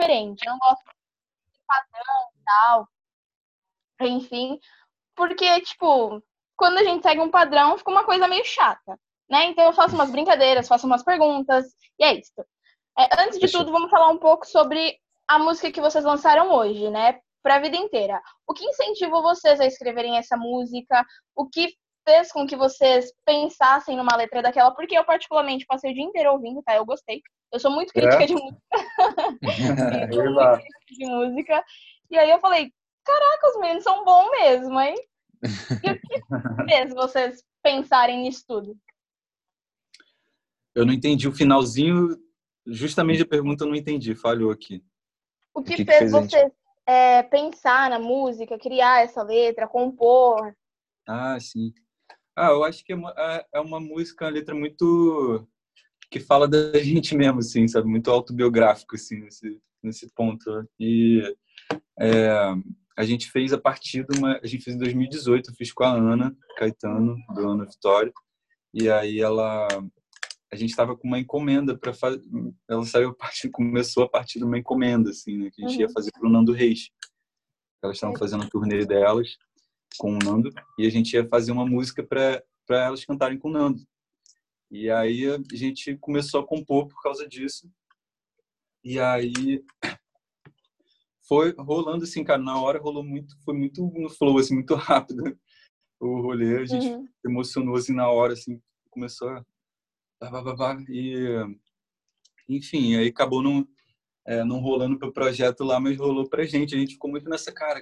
diferente. Eu não gosto de padrão e tal. Enfim, porque, tipo, quando a gente segue um padrão, fica uma coisa meio chata, né? Então eu faço umas brincadeiras, faço umas perguntas, e é isso. É, antes de Deixa. tudo, vamos falar um pouco sobre a música que vocês lançaram hoje, né? Para a vida inteira. O que incentivou vocês a escreverem essa música? O que fez com que vocês pensassem numa letra daquela? Porque eu, particularmente, passei o dia inteiro ouvindo, tá? Eu gostei. Eu sou muito crítica é? de música. de música. E aí eu falei, caraca, os meninos são bons mesmo, hein? E o que fez vocês pensarem nisso tudo? Eu não entendi o finalzinho, justamente a pergunta eu não entendi, falhou aqui. O que, o que fez, fez você é, pensar na música, criar essa letra, compor? Ah, sim. Ah, eu acho que é uma, é, é uma música, uma letra muito que fala da gente mesmo, assim, sabe? Muito autobiográfico, assim, nesse, nesse ponto. E é, a gente fez a partir de uma... A gente fez em 2018, eu fiz com a Ana Caetano, do Ana Vitória. E aí ela a gente estava com uma encomenda para fazer. Ela saiu a partir, começou a partir de uma encomenda, assim, né, que a gente uhum. ia fazer para o Nando Reis. Elas estavam fazendo a turnê delas com o Nando e a gente ia fazer uma música para para elas cantarem com o Nando. E aí a gente começou a compor por causa disso. E aí foi rolando assim, cara, na hora rolou muito, foi muito no flow, assim, muito rápido o rolê. A gente uhum. emocionou assim na hora, assim, começou a e enfim, aí acabou não, é, não rolando pro projeto lá, mas rolou pra gente. A gente ficou muito nessa cara.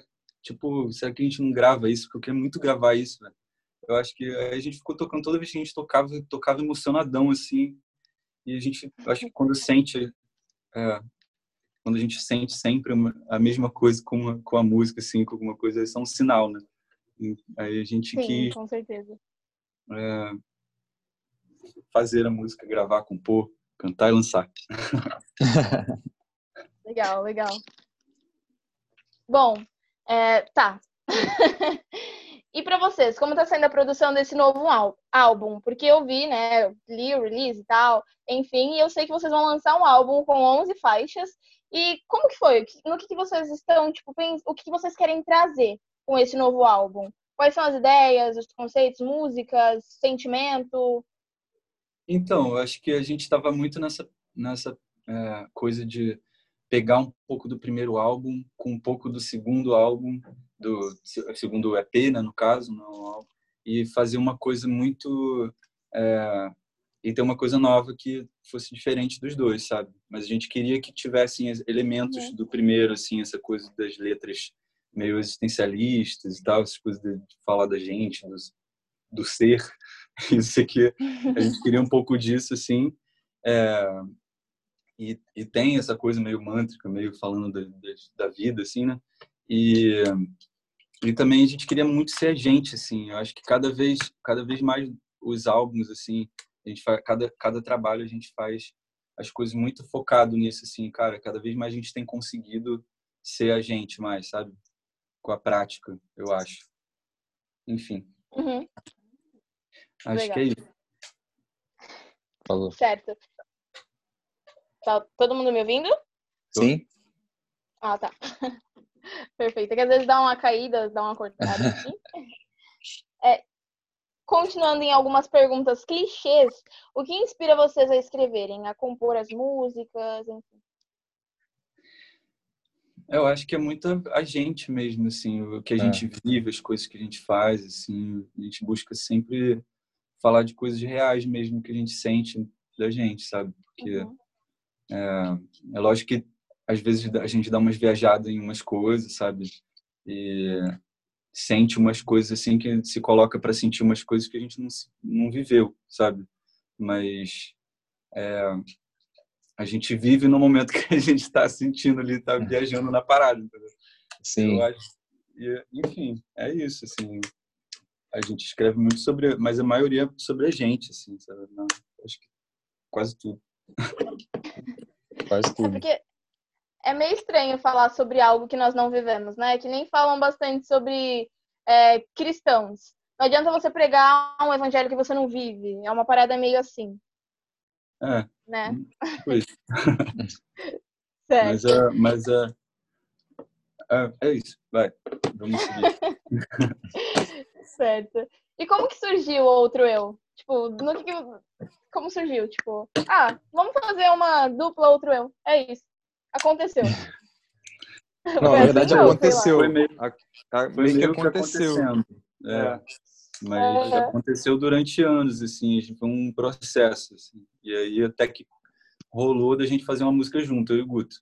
Tipo, será que a gente não grava isso? Porque eu queria muito gravar isso, velho. Eu acho que a gente ficou tocando toda vez que a gente tocava, tocava emocionadão, assim. E a gente, acho que quando sente, é, quando a gente sente sempre a mesma coisa com a, com a música, assim, com alguma coisa, isso é um sinal, né? Aí a gente Sim, que. com certeza. É, fazer a música, gravar, compor, cantar e lançar. legal, legal. Bom, é, tá. e para vocês, como está sendo a produção desse novo álbum? Porque eu vi, né, li o release e tal, enfim, e eu sei que vocês vão lançar um álbum com 11 faixas. E como que foi? No que, que vocês estão, tipo, o que, que vocês querem trazer com esse novo álbum? Quais são as ideias, os conceitos, músicas, sentimento? Então, eu acho que a gente estava muito nessa, nessa é, coisa de pegar um pouco do primeiro álbum com um pouco do segundo álbum, do segundo EP, né, no caso, não, e fazer uma coisa muito. É, e ter uma coisa nova que fosse diferente dos dois, sabe? Mas a gente queria que tivessem elementos é. do primeiro, assim, essa coisa das letras meio existencialistas e tal, essas coisas de falar da gente, dos, do ser, isso aqui, a gente queria um pouco disso, assim, é, e, e, tem essa coisa meio mântrica, meio falando da, da, da, vida, assim, né, e, e também a gente queria muito ser a gente, assim, eu acho que cada vez, cada vez mais os álbuns, assim, a gente faz, cada, cada trabalho a gente faz as coisas muito focado nisso, assim, cara, cada vez mais a gente tem conseguido ser a gente mais, sabe? Com a prática, eu acho. Enfim. Uhum. Acho Legal. que é isso. Falou. Certo. Tá todo mundo me ouvindo? Sim. Ah, tá. Perfeito. É que às vezes dá uma caída, dá uma cortada aqui. É, continuando em algumas perguntas clichês, o que inspira vocês a escreverem, a compor as músicas, enfim? Eu acho que é muito a gente mesmo, assim, o que a é. gente vive, as coisas que a gente faz, assim, a gente busca sempre falar de coisas reais mesmo que a gente sente da gente, sabe? Porque uhum. É, é lógico que às vezes a gente dá umas viajadas em umas coisas, sabe? E sente umas coisas assim que se coloca para sentir umas coisas que a gente não, não viveu, sabe? Mas é, a gente vive no momento que a gente está sentindo ali, está viajando na parada, entendeu? Sim. Acho, e, enfim, é isso, assim a gente escreve muito sobre, mas a maioria é sobre a gente, assim, sabe? Não, acho que quase tudo. é tudo. É porque é meio estranho falar sobre algo que nós não vivemos, né? Que nem falam bastante sobre é, cristãos. Não adianta você pregar um evangelho que você não vive. É uma parada meio assim. É. Né? Pois. Certo. Mas, é, mas é, é, é isso, vai, vamos seguir. certo. E como que surgiu o outro eu? Tipo, no que, que como surgiu? Tipo, ah, vamos fazer uma dupla outro eu. É isso. Aconteceu. Não, na assim, verdade lá. aconteceu. Foi meio- A- a- Foi meio que meio que aconteceu. acontecendo. É. Mas É. aconteceu durante anos, assim, foi um processo, assim. E aí até que rolou da gente fazer uma música junto, eu e o Guto.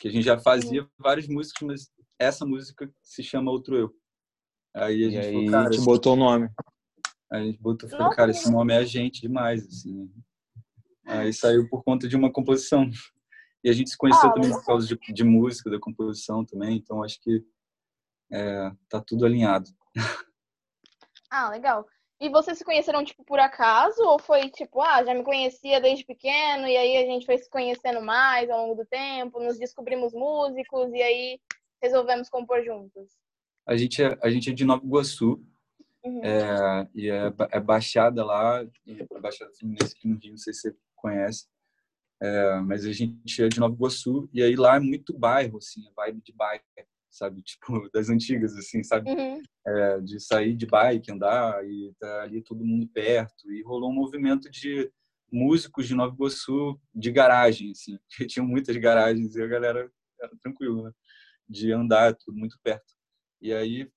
Que a gente já fazia várias músicas, mas essa música se chama Outro Eu. Aí a E gente aí falou, cara, a gente botou o nome. A gente botou, falou, Nossa, cara, esse nome é a gente demais, assim. Aí saiu por conta de uma composição. E a gente se conheceu Ah, também por causa de, de música, da composição também, então acho que é, tá tudo alinhado. Ah, legal. E vocês se conheceram, tipo, por acaso? Ou foi, tipo, ah, já me conhecia desde pequeno e aí a gente foi se conhecendo mais ao longo do tempo, nos descobrimos músicos e aí resolvemos compor juntos? A gente é, a gente é de Nova Iguaçu, Uhum. é, e é, é Baixada lá, e Baixada Fluminense aqui no Rio, não sei se você conhece, é, mas a gente é de Nova Iguaçu, e aí lá é muito bairro, assim, a vibe de bairro, sabe? Tipo, das antigas, assim, sabe? Uhum. É, de sair de bike, andar, e tá ali todo mundo perto, e rolou um movimento de músicos de Nova Iguaçu de garagem, assim, que tinham muitas garagens, e a galera era tranquilo, né? De andar, tudo muito perto. E aí,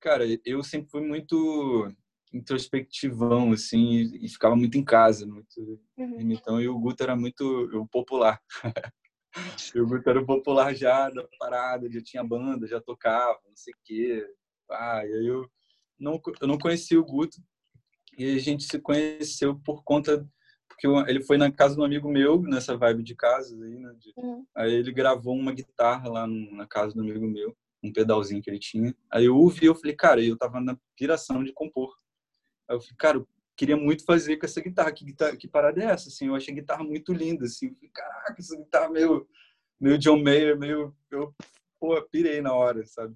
cara, eu sempre fui muito introspectivão, assim, e, ficava muito em casa, muito Uhum. então, e o Guto era muito o popular. O Guto era o popular já da parada, já tinha banda, já tocava, não sei o quê. Ah, e aí eu não, eu não conhecia o Guto e a gente se conheceu por conta porque eu- ele foi na casa de um amigo meu, nessa vibe de casa aí, né? de- Uhum. Aí ele gravou uma guitarra lá na casa do amigo meu, um pedalzinho que ele tinha. Aí eu ouvi, eu falei, cara, eu tava na piração de compor. Aí eu falei, cara, eu queria muito fazer com essa guitarra. Que, guitarra, que parada é essa? Assim, eu achei a guitarra muito linda. Assim. Eu falei, caraca, essa guitarra meio, meio John Mayer, meio... Eu, pô, pirei na hora, sabe?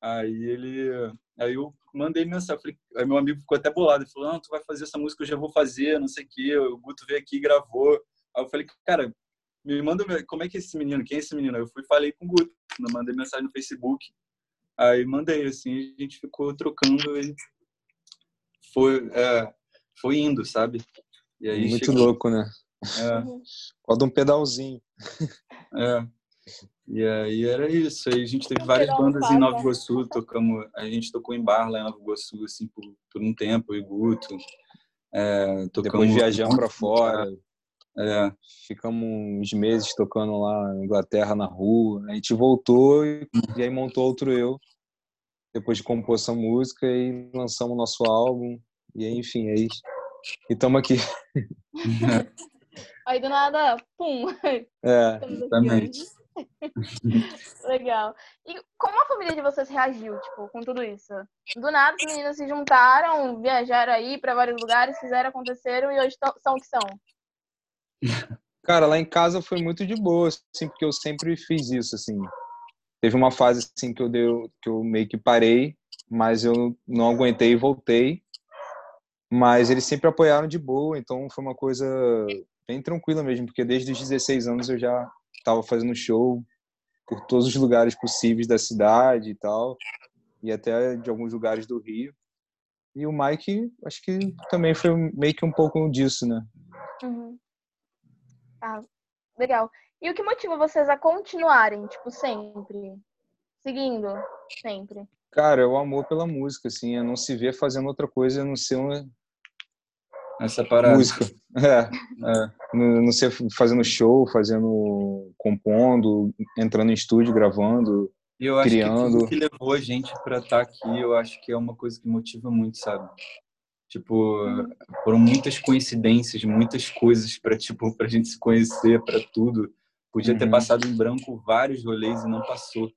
Aí ele... Aí eu mandei mensagem. Falei, aí meu amigo ficou até bolado. Ele falou, não, tu vai fazer essa música, eu já vou fazer, não sei o quê. O Guto veio aqui e gravou. Aí eu falei, cara, me manda... Como é que é esse menino? Quem é esse menino? Eu fui e falei com o Guto. Mandei mensagem no Facebook. Aí mandei, assim, a gente ficou trocando e foi, é, foi indo, sabe? E aí Muito chegou- louco, né? É. Roda um pedalzinho. é. E aí era isso. Aí a gente teve várias bandas em Nova. Iguaçu, tocamos, a gente tocou em bar lá em Nova Iguaçu, assim, por, por um tempo, e Guto. É, tocamos, Depois viajamos pra fora. É, Ficamos uns meses tocando lá na Inglaterra, na rua. A gente voltou e, e aí montou outro eu. Depois de compor essa música e lançamos o nosso álbum. E aí, enfim, aí. E estamos aqui. Aí do nada, pum, É, exatamente. Legal. E como a família de vocês reagiu, tipo, com tudo isso? Do nada, as meninas se juntaram, viajaram aí pra vários lugares, fizeram, aconteceram e hoje são o que são. Cara, lá em casa foi muito de boa, assim, porque eu sempre fiz isso, assim. Teve uma fase, assim, que eu, deu, que eu meio que parei, mas eu não aguentei e voltei. Mas eles sempre apoiaram de boa, então foi uma coisa bem tranquila mesmo, porque desde os 16 anos eu já estava fazendo show por todos os lugares possíveis da cidade e tal, e até de alguns lugares do Rio. E o Mike, acho que também foi meio que um pouco disso, né? Uhum. Ah, legal. E o que motiva vocês a continuarem, tipo, sempre? Seguindo, sempre. Cara, é o amor pela música, assim, é não se ver fazendo outra coisa a não ser uma essa parada. música. É, É, não, não ser fazendo show, fazendo, compondo, entrando em estúdio, gravando. E eu acho criando. que tudo que levou a gente para estar aqui, eu acho que é uma coisa que motiva muito, sabe? Tipo, foram muitas coincidências, muitas coisas para tipo pra gente se conhecer, para tudo. Podia ter Uhum. passado em branco vários rolês e não passou.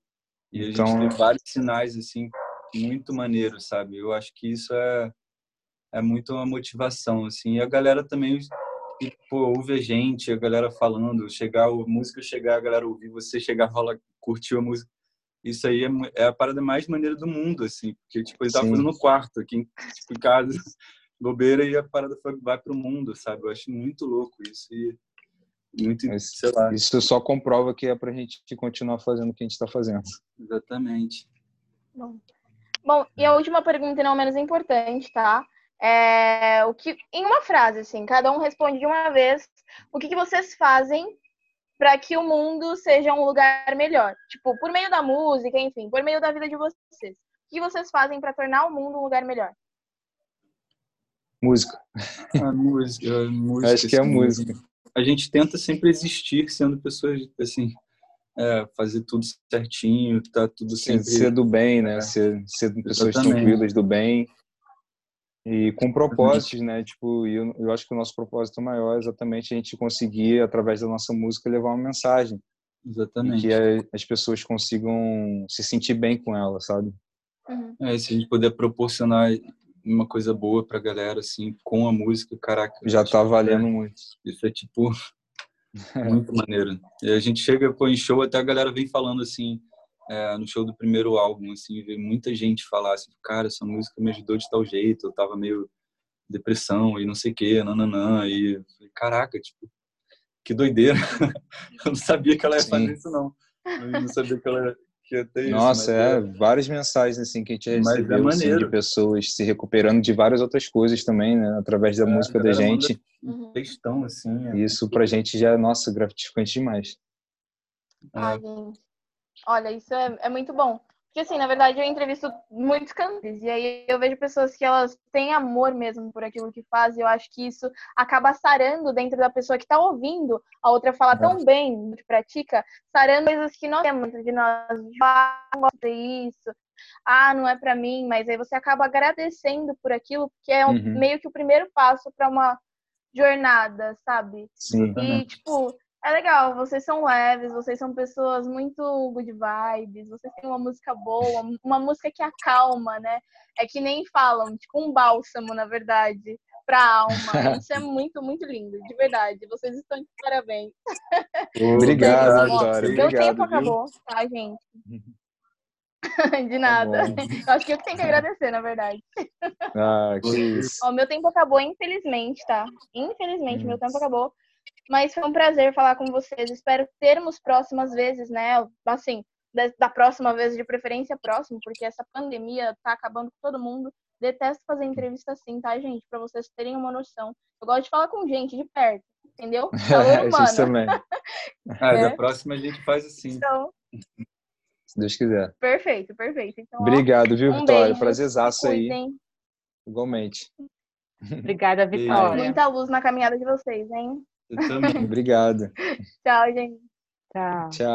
E a Então- gente teve vários sinais assim muito maneiros, sabe? Eu acho que isso é é muito uma motivação assim. E a galera também e, pô, ouve a gente, a galera falando, chegar, a música chegar, a galera ouvir você chegar, falar, curtiu a música. Isso aí é, é a parada mais maneira do mundo, assim, porque, tipo, ele tava Sim. fazendo no quarto, aqui, em- tipo, em casa, bobeira, e a parada foi, vai pro mundo, sabe? Eu acho muito louco isso. E, muito, Mas sei lá, Isso só comprova que é pra gente continuar fazendo o que a gente tá fazendo. exatamente. Bom. Bom, e a última pergunta, e não menos importante, tá? É, o que, em uma frase, assim, cada um responde de uma vez. O que, que vocês fazem para que o mundo seja um lugar melhor? Tipo, por meio da música, enfim, por meio da vida de vocês. O que vocês fazem para tornar o mundo um lugar melhor? Música. A música, a música Acho que é a música. A gente tenta sempre existir sendo pessoas, assim, é, fazer tudo certinho, tá tudo Ser, sempre... ser do bem, né? É. Ser, ser pessoas tranquilas, do bem. E com propósitos, né? Tipo, e eu, eu acho que o nosso propósito maior é exatamente a gente conseguir, através da nossa música, levar uma mensagem. E Exatamente. que a- as pessoas consigam se sentir bem com ela, sabe? Uhum. É, se a gente puder proporcionar uma coisa boa pra galera, assim, com a música, caraca. Já tá que valendo muito. Isso é, tipo, muito maneiro. E a gente chega, pô, em show, até a galera vem falando, assim, é, no show do primeiro álbum, assim, vê muita gente falar assim, cara, essa música me ajudou de tal jeito, eu tava meio depressão e não sei o que, nananã, e falei, caraca, tipo, que doideira. eu não sabia que ela ia Sim. fazer isso, não. Eu não sabia que ela que ia ter isso. Nossa, mas é, várias mensagens assim que a gente Mas é recebeu assim, de pessoas se recuperando de várias outras coisas também, né, através da É, música da gente. Uhum. textão, assim. é isso pra gente já é, nossa, gratificante demais. Ai, gente. Olha, isso é, é muito bom. Porque, assim, na verdade, eu entrevisto muitos cantores. E aí eu vejo pessoas que elas têm amor mesmo por aquilo que fazem. Eu acho que isso acaba sarando dentro da pessoa que tá ouvindo a outra falar tão bem que pratica, sarando coisas que nós temos dentro de nós. Ah, não gosto disso. Ah, não é pra mim. Mas aí você acaba agradecendo por aquilo, porque é um- Uhum. meio que o primeiro passo pra uma jornada, sabe? Sim. E, tipo, é legal, vocês são leves, vocês são pessoas muito good vibes, vocês têm uma música boa, uma música que acalma, né? É que nem falam, tipo um bálsamo, na verdade, pra alma. Isso é muito, muito lindo, de verdade. Vocês estão de parabéns. Obrigado, Vitória. Meu Obrigado, tempo viu? acabou, tá, gente? de Tá nada. Eu acho que eu tenho que agradecer, na verdade. Ah, que isso. Ó, meu tempo acabou, infelizmente, tá? Infelizmente, Hum. meu tempo acabou. Mas foi um prazer falar com vocês. Espero termos próximas vezes, né? Assim, da, próxima vez, de preferência próximo, porque essa pandemia tá acabando com todo mundo. Detesto fazer entrevista assim, tá, gente? Pra vocês terem uma noção. Eu gosto de falar com gente de perto, entendeu? Calor humano. Isso também, Ah, É. da próxima a gente faz assim. Então, se Deus quiser. perfeito, perfeito. Então, ó, Obrigado, viu, um Vitória? beijo. Prazerzaço aí, igualmente. Obrigada. Vitória. Muita luz na caminhada de vocês, hein? Eu também. Obrigado. Tchau, gente. Tchau. Tchau.